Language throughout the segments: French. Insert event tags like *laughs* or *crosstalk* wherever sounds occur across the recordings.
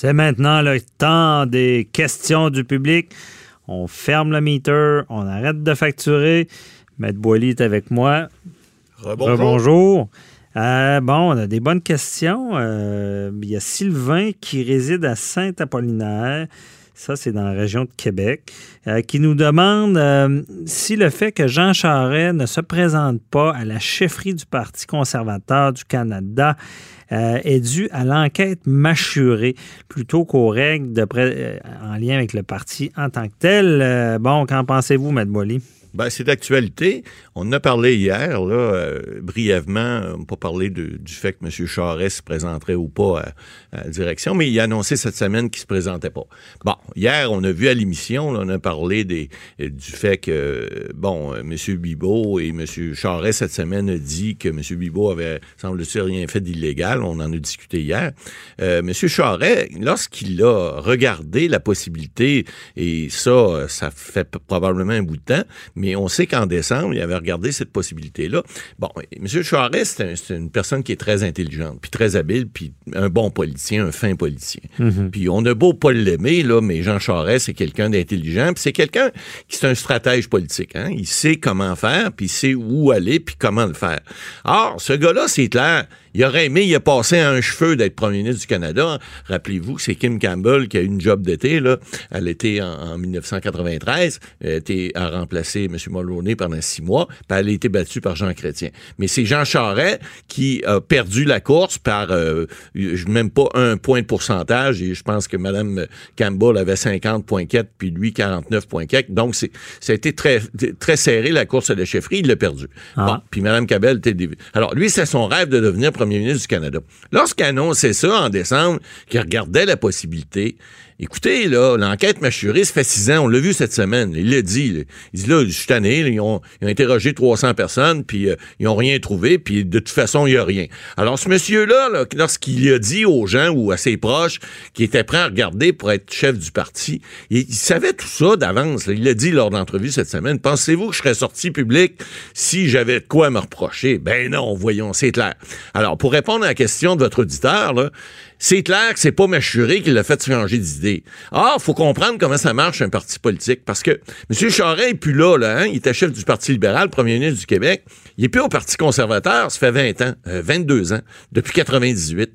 C'est maintenant le temps des questions du public. On ferme le meter, on arrête de facturer. Maître Boily est avec moi. Rebonjour. Bonjour. Euh, bon, on a des bonnes questions. Euh, il y a Sylvain qui réside à Saint-Apollinaire. Ça, c'est dans la région de Québec, euh, qui nous demande euh, si le fait que Jean Charest ne se présente pas à la chefferie du Parti conservateur du Canada euh, est dû à l'enquête mâchurée plutôt qu'aux règles en lien avec le parti en tant que tel. Bon, qu'en pensez-vous, Boily? Ben, c'est d'actualité. On en a parlé hier, là, euh, brièvement. On n'a pas parlé du fait que M. Charest se présenterait ou pas à, la direction, mais il a annoncé cette semaine qu'il ne se présentait pas. Bon, hier, on a vu à l'émission, on a parlé des, euh, du fait que, bon, euh, M. Bibot et M. Charest, cette semaine, a dit que M. Bibot avait, semble-t-il, rien fait d'illégal. On en a discuté hier. M. Charest, lorsqu'il a regardé la possibilité, et ça, ça fait probablement un bout de temps, mais on sait qu'en décembre, il avait regardé cette possibilité-là. Bon, M. Charest, c'est un- c'est une personne qui est très intelligente, puis très habile, puis un bon politicien, un fin politicien. Puis on a beau pas l'aimer, là, mais Jean Charest, c'est quelqu'un d'intelligent, puis c'est quelqu'un qui est un stratège politique. Hein? Il sait comment faire, puis il sait où aller, puis comment le faire. Or, ce gars-là, c'est clair, il aurait aimé, il a passé à un cheveu d'être premier ministre du Canada. Rappelez-vous que c'est Kim Campbell qui a eu une job d'été, là. Elle était en, en 1993, elle était à remplacer M. Mulroney pendant six mois, puis elle a été battue par Jean Chrétien. Mais c'est Jean Charest qui a perdu la course par euh, même pas un point de pourcentage, et je pense que Mme Campbell avait 50,4 puis lui 49,4. Donc, c'est, ça a été très, très serré, la course à la chefferie, il l'a perdu. Ah. Bon, puis Mme Cabell était... Alors, lui, c'est son rêve de devenir premier ministre du Canada. Lorsqu'il a annoncé ça en décembre, qu'il regardait la possibilité, écoutez, là, l'enquête mâchurée, ça fait six ans, on l'a vu cette semaine, il l'a dit. Il dit, là, je suis tanné, là, ils, ont, ils ont interrogé 300 personnes, puis euh, ils ont rien trouvé, puis de toute façon, il y a rien. Alors, ce monsieur-là, là, lorsqu'il a dit aux gens ou à ses proches qu'il était prêt à regarder pour être chef du parti, il, savait tout ça d'avance. Il l'a dit lors de l'entrevue cette semaine. Pensez-vous que je serais sorti public si j'avais de quoi me reprocher? Ben non, voyons, c'est clair. Alors, pour répondre à la question de votre auditeur, là, c'est clair que c'est pas Machuré qui l'a fait changer d'idée. Ah, faut comprendre comment ça marche un parti politique. Parce que M. Charest est plus là, là, hein? Il était chef du Parti libéral, premier ministre du Québec. Il est plus au Parti conservateur, ça fait 20 ans, euh, 22 ans, depuis 98.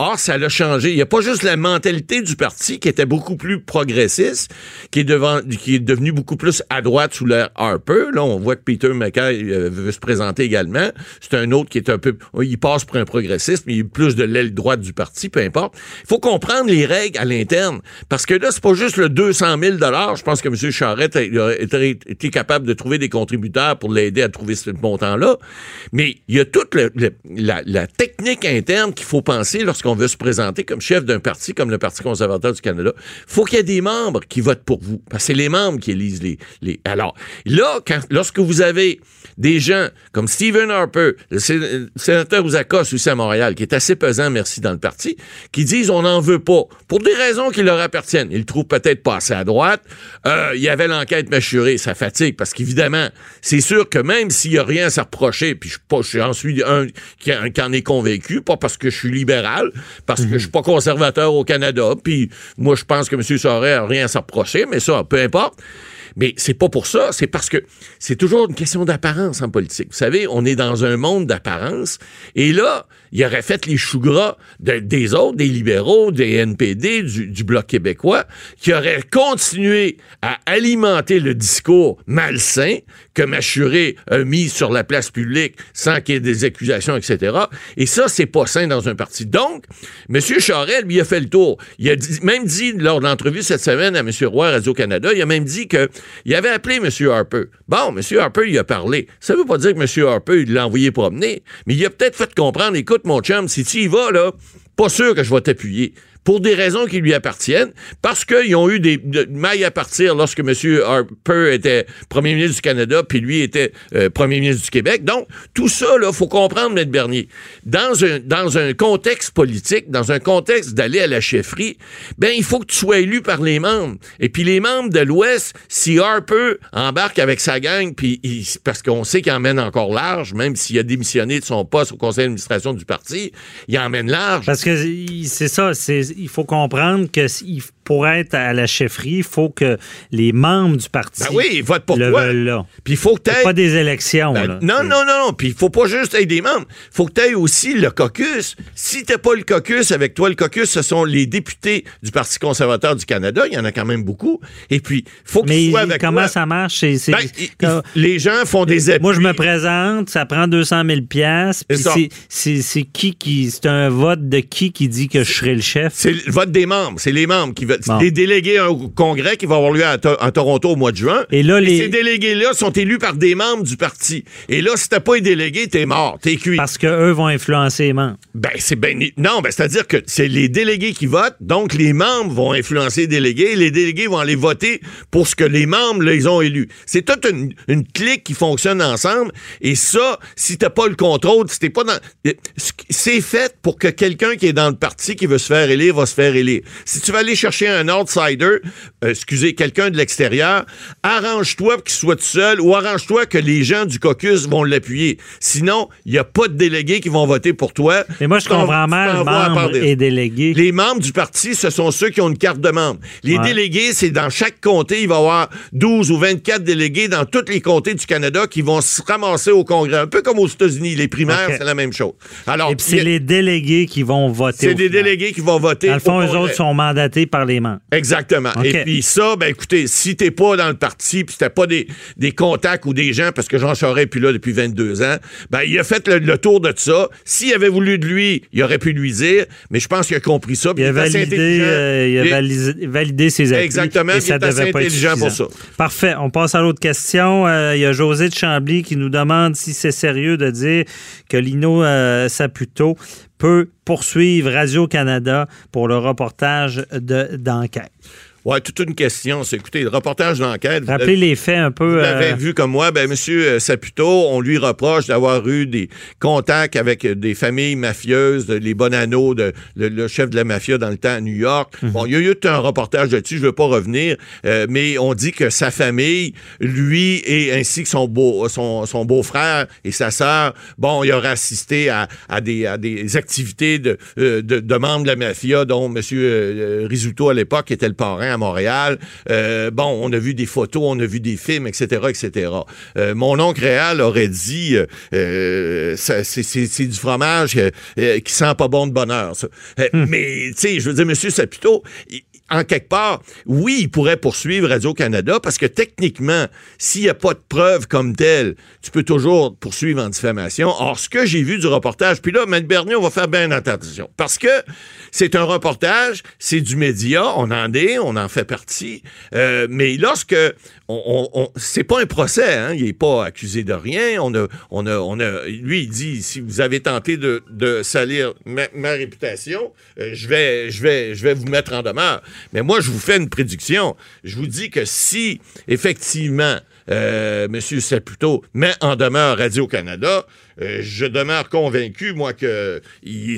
Or, ça l'a changé. Il n'y a pas juste la mentalité du parti qui était beaucoup plus progressiste, qui est, devant, qui est devenu beaucoup plus à droite sous l'ère Harper. Là, on voit que Peter McKay euh, veut se présenter également. C'est un autre qui est un peu... Il passe pour un progressiste, mais il est plus de l'aile droite du parti, peu importe. Il faut comprendre les règles à l'interne. Parce que là, c'est pas juste le 200 000 Je pense que M. Charette a, été, capable de trouver des contributeurs pour l'aider à trouver ce montant-là. Mais il y a toute la, la technique interne qu'il faut penser lorsqu'on veut se présenter comme chef d'un parti comme le Parti conservateur du Canada. faut qu'il y ait des membres qui votent pour vous. Parce que c'est les membres qui élisent les... les... Alors, là, lorsque vous avez des gens comme Stephen Harper, le sé- le sénateur Ouzakos à Montréal, qui est assez pesant, merci, dans le parti, qui disent on n'en veut pas, pour des raisons qui leur appartiennent. Ils le trouvent peut-être pas assez à droite. Euh, il y avait l'enquête mâchurée, ça fatigue, parce qu'évidemment, c'est sûr que même s'il y a rien à se reprocher, puis je suis suis un qui en est convaincu, pas parce que je suis libéral, parce que je suis pas conservateur au Canada, puis moi je pense que M. Sorel a rien à se reprocher, mais ça, peu importe. Mais c'est pas pour ça, c'est parce que c'est toujours une question d'apparence en politique. Vous savez, on est dans un monde d'apparence. Et là, il aurait fait les choux gras de- des autres, des libéraux, des NPD, du, Bloc québécois, qui auraient continué à alimenter le discours malsain que Machuré a mis sur la place publique sans qu'il y ait des accusations, etc. Et ça, c'est pas sain dans un parti. Donc, M. Charest, lui, a fait le tour. Il a même dit, lors de l'entrevue cette semaine à M. Roy, Radio-Canada, il a même dit que il avait appelé M. Harper. Bon, M. Harper, il a parlé. Ça veut pas dire que M. Harper, il l'a envoyé promener, mais il a peut-être fait comprendre, écoute, mon chum, si tu y vas, là, pas sûr que je vais t'appuyer. Pour des raisons qui lui appartiennent, parce qu'ils ont eu des de- mailles à partir lorsque M. Harper était premier ministre du Canada, puis lui était euh, premier ministre du Québec. Donc, tout ça, là, faut comprendre, M. Bernier. Dans un, dans un contexte politique, dans un contexte d'aller à la chefferie, ben, il faut que tu sois élu par les membres. Et puis les membres de l'Ouest, si Harper embarque avec sa gang, puis il- parce qu'on sait qu'il emmène encore large, même s'il a démissionné de son poste au conseil d'administration du parti, il emmène large. Parce que il- c'est ça, c'est, il faut comprendre que pour être à la chefferie, il faut que les membres du parti Ben oui, ils votent pour le toi. veulent là. Puis il faut que pas des élections. Ben, là. non, non, non, non. Puis il faut pas juste être des membres. faut que tu aies aussi le caucus. Si t'as pas le caucus avec toi, le caucus, ce sont les députés du Parti conservateur du Canada. Il y en a quand même beaucoup. Et puis, faut qu'ils soient avec comment toi. ça marche? Ben, il- il- les gens font des appuis. moi, je me présente, ça prend 200 000 piastres, puis C'est ça. c'est, c'est, c'est qui qui... C'est un vote de qui qui dit que je serai le chef? C'est le vote des membres. C'est les membres qui veulent. Bon. Des délégués au congrès qui va avoir lieu à, To- à Toronto au mois de juin. Et là, les- ces délégués-là sont élus par des membres du parti. Et là, si t'as pas un délégué, t'es mort. T'es cuit. Parce qu'eux vont influencer les membres. Ben, c'est ben. Non, ben, c'est-à-dire que c'est les délégués qui votent, donc les membres vont influencer les délégués, et les délégués vont aller voter pour ce que les membres, là, ils ont élu. C'est toute une, une clique qui fonctionne ensemble, et ça, si t'as pas le contrôle, si t'es pas dans. C'est fait pour que quelqu'un qui est dans le parti, qui veut se faire élire, va se faire élire. Si tu vas aller chercher un outsider, euh, excusez, quelqu'un de l'extérieur, arrange-toi pour qu'il soit tout seul, ou arrange-toi que les gens du caucus vont l'appuyer. Sinon, il n'y a pas de délégués qui vont voter pour toi. Mais moi, je comprends mal membres et délégués. Les membres du parti, ce sont ceux qui ont une carte de membre. Les Ouais. délégués, c'est dans chaque comté, il va y avoir 12 ou 24 délégués dans tous les comtés du Canada qui vont se ramasser au Congrès. Un peu comme aux États-Unis, les primaires, c'est la même chose. Alors, Et puis c'est les délégués qui vont voter. c'est des final. délégués qui vont voter. Dans le fond, eux autres sont mandatés par les membres. Exactement. Et puis ça, ben écoutez, si t'es pas dans le parti, puis t'as pas des, des contacts ou des gens, parce que Jean Charest est plus là depuis 22 ans, ben il a fait le, le tour de ça. S'il avait voulu de lui, il aurait pu lui dire, mais je pense qu'il a compris ça. Il a validé, euh, il a validé, validé ses appuis. Exactement, Et il assez pas être intelligent pour ça. Parfait. On passe à l'autre question. Euh, il y a José de Chambly qui nous demande si c'est sérieux de dire que Lino euh, Saputo peut poursuivre Radio-Canada pour le reportage de- Ouais, toute une question. Écoutez, le reportage d'enquête. Rappelez les faits un peu. Vous l'avez euh, vu comme moi, ben Monsieur euh, Saputo, on lui reproche d'avoir eu des contacts avec euh, des familles mafieuses, les Bonanno, de, le, le chef de la mafia dans le temps à New York. Mhm. Bon, il y a eu tout un reportage là-dessus, je veux pas revenir, euh, mais on dit que sa famille, lui et ainsi que son beau son, son beau-frère et sa sœur, bon, il aurait assisté à, à des, à des activités de, de, de membres de la mafia, dont Monsieur Risuto à l'époque était le parrain à Montréal. Euh, bon, on a vu des photos, on a vu des films, etc., etc. Euh, mon oncle Réal aurait dit, euh, c'est, du fromage qui sent pas bon de bonheur. ça. Euh, Mais, tu sais, je veux dire, Monsieur Saputo, il- en quelque part, oui, il pourrait poursuivre Radio-Canada parce que techniquement, s'il n'y a pas de preuves comme telles, tu peux toujours poursuivre en diffamation. Or, ce que j'ai vu du reportage, puis là, M. Bernier, on va faire bien attention parce que c'est un reportage, c'est du média, on en est, on en fait partie, euh, mais lorsque on, c'est pas un procès, hein, il est pas accusé de rien, on a, on a, lui il dit si vous avez tenté de, salir ma, ma réputation, euh, je vais, je vais, je vais vous mettre en demeure. Mais moi je vous fais une prédiction, je vous dis que si effectivement euh, M. Saputo met en demeure Radio-Canada, euh, je demeure convaincu, moi, que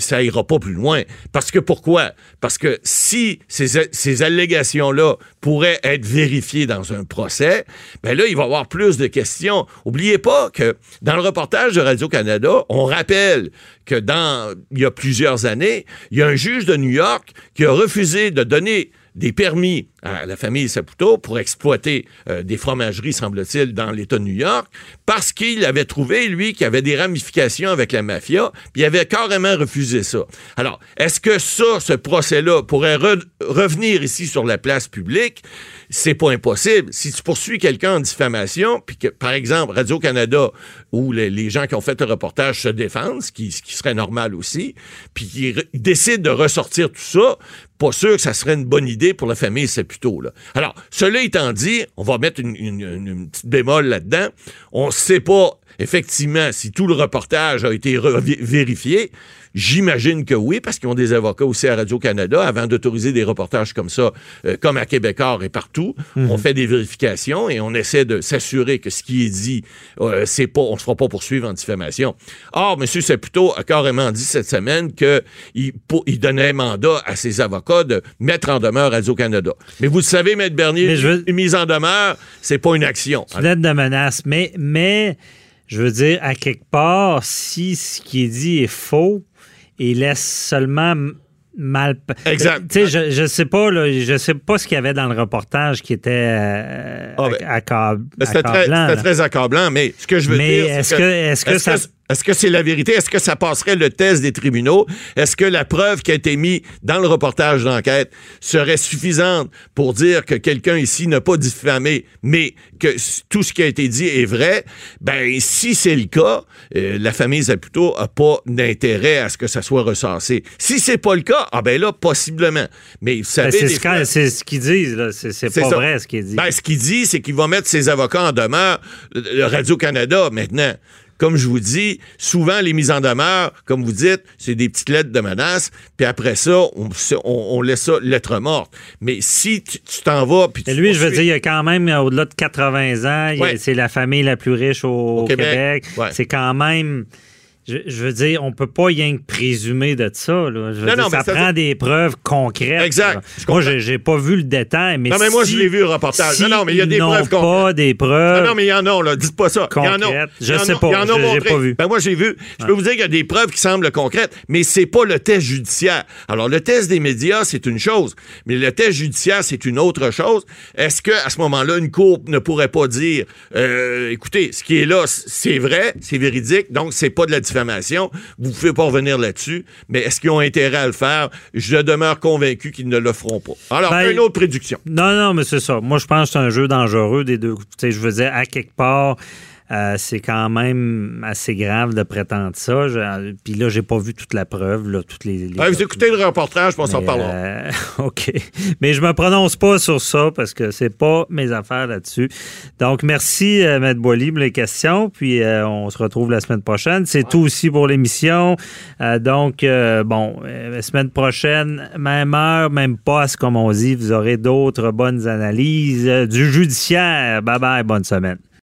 ça ira pas plus loin. Parce que pourquoi? Parce que si ces allégations-là pourraient être vérifiées dans un procès, ben là, il va y avoir plus de questions. Oubliez pas que dans le reportage de Radio-Canada, on rappelle que dans, il y a plusieurs années, il y a un juge de New York qui a refusé de donner des permis à la famille Saputo pour exploiter euh, des fromageries, semble-t-il, dans l'État de New York, parce qu'il avait trouvé, lui, qu'il y avait des ramifications avec la mafia, puis il avait carrément refusé ça. Alors, est-ce que ça, ce procès-là, pourrait re- revenir ici sur la place publique? C'est pas impossible. Si tu poursuis quelqu'un en diffamation, puis que, par exemple, Radio-Canada, où les, gens qui ont fait le reportage se défendent, ce qui, ce qui serait normal aussi, puis qu'ils décident de ressortir tout ça, pas sûr que ça serait une bonne idée pour la famille Saputo. Là. Alors, cela étant dit, on va mettre une, une- petite bémol là-dedans. On ne sait pas effectivement, si tout le reportage a été vérifié, J'imagine que oui, parce qu'ils ont des avocats aussi à Radio-Canada. Avant d'autoriser des reportages comme ça, euh, comme à Québécois et partout, Mhm. on fait des vérifications et on essaie de s'assurer que ce qui est dit, euh, c'est pas, on ne se fera pas poursuivre en diffamation. Or, M. Saputo a carrément dit cette semaine qu'il il donnait mandat à ses avocats de mettre en demeure Radio-Canada. Mais vous le savez, Maître Bernier, veux- une mise en demeure, c'est pas une action. C'est une lettre de menace. Mais, mais, je veux dire, à quelque part, si ce qui est dit est faux, il laisse seulement mal. Exact. Tu sais, je, je sais pas, là, je sais pas ce qu'il y avait dans le reportage qui était euh, Ah, ben, C'était très, accablant, c'était là. très accablant, mais ce que je veux Mais dire, est-ce que- est-ce que ça- Est-ce que c'est la vérité? Est-ce que ça passerait le test des tribunaux? Est-ce que la preuve qui a été mise dans le reportage d'enquête serait suffisante pour dire que quelqu'un ici n'a pas diffamé, mais que tout ce qui a été dit est vrai? Ben, si c'est le cas, euh, la famille Zaputo a pas d'intérêt à ce que ça soit recensé. Si c'est pas le cas, ah ben là, possiblement. Mais vous savez, Ben, c'est ce, qu'ils disent, là. C'est, pas ça. vrai ce qu'ils disent. Ben, ce qu'il dit, c'est qu'il va mettre ses avocats en demeure. Le- le Radio-Canada, maintenant, comme je vous dis, souvent, les mises en demeure, comme vous dites, c'est des petites lettres de menace, puis après ça, on, laisse ça lettre morte. Mais si tu t'en vas, puis tu lui, je veux dire, il y a quand même euh, au-delà de 80 ans, Ouais. c'est la famille la plus riche au, Au au Québec. Québec. Ouais. C'est quand même. Je, je veux dire, on peut pas rien que présumer de ça. Là. Je veux Non, dire, non, mais ça ça- prend des preuves concrètes. Exact. Je Moi, j'ai, pas vu le détail, mais Non, mais moi, si- je l'ai vu, le reportage. si Non, non, mais il y a des preuves pas concrètes. des preuves. Non, non, mais il y en a, là. Dites pas ça. Il y en a. Concrètes. Je y en sais pas. il y en a Je- montré. pas vu. Ben, moi, j'ai vu. Je peux vous dire qu'il y a des preuves qui semblent concrètes, mais c'est pas le test judiciaire. Alors, le test des médias, c'est une chose, mais le test judiciaire, c'est une autre chose. Est-ce que, à ce moment-là, une cour ne pourrait pas dire, euh, écoutez, ce qui est là, c'est vrai, c'est véridique, donc c'est pas de la diffamation. Vous pouvez pas revenir là-dessus, mais est-ce qu'ils ont intérêt à le faire? Je demeure convaincu qu'ils ne le feront pas. Alors, Ben, une autre prédiction. Non, non, mais c'est ça. Moi, je pense que c'est un jeu dangereux des deux. Tu sais, je veux dire, à quelque part, euh, c'est quand même assez grave de prétendre ça. Je- Puis là, j'ai pas vu toute la preuve, là, toutes les. vous écoutez le reportage, on s'en parlera. euh, *laughs* OK. Mais je me prononce pas sur ça parce que c'est pas mes affaires là-dessus. Donc, merci, euh, Maître Boily, pour les questions. Puis, euh, on se retrouve la semaine prochaine. C'est tout aussi pour l'émission. Euh, donc, bon, la semaine prochaine, même heure, même poste, comme on dit, vous aurez d'autres bonnes analyses du judiciaire. Bye bye, bonne semaine.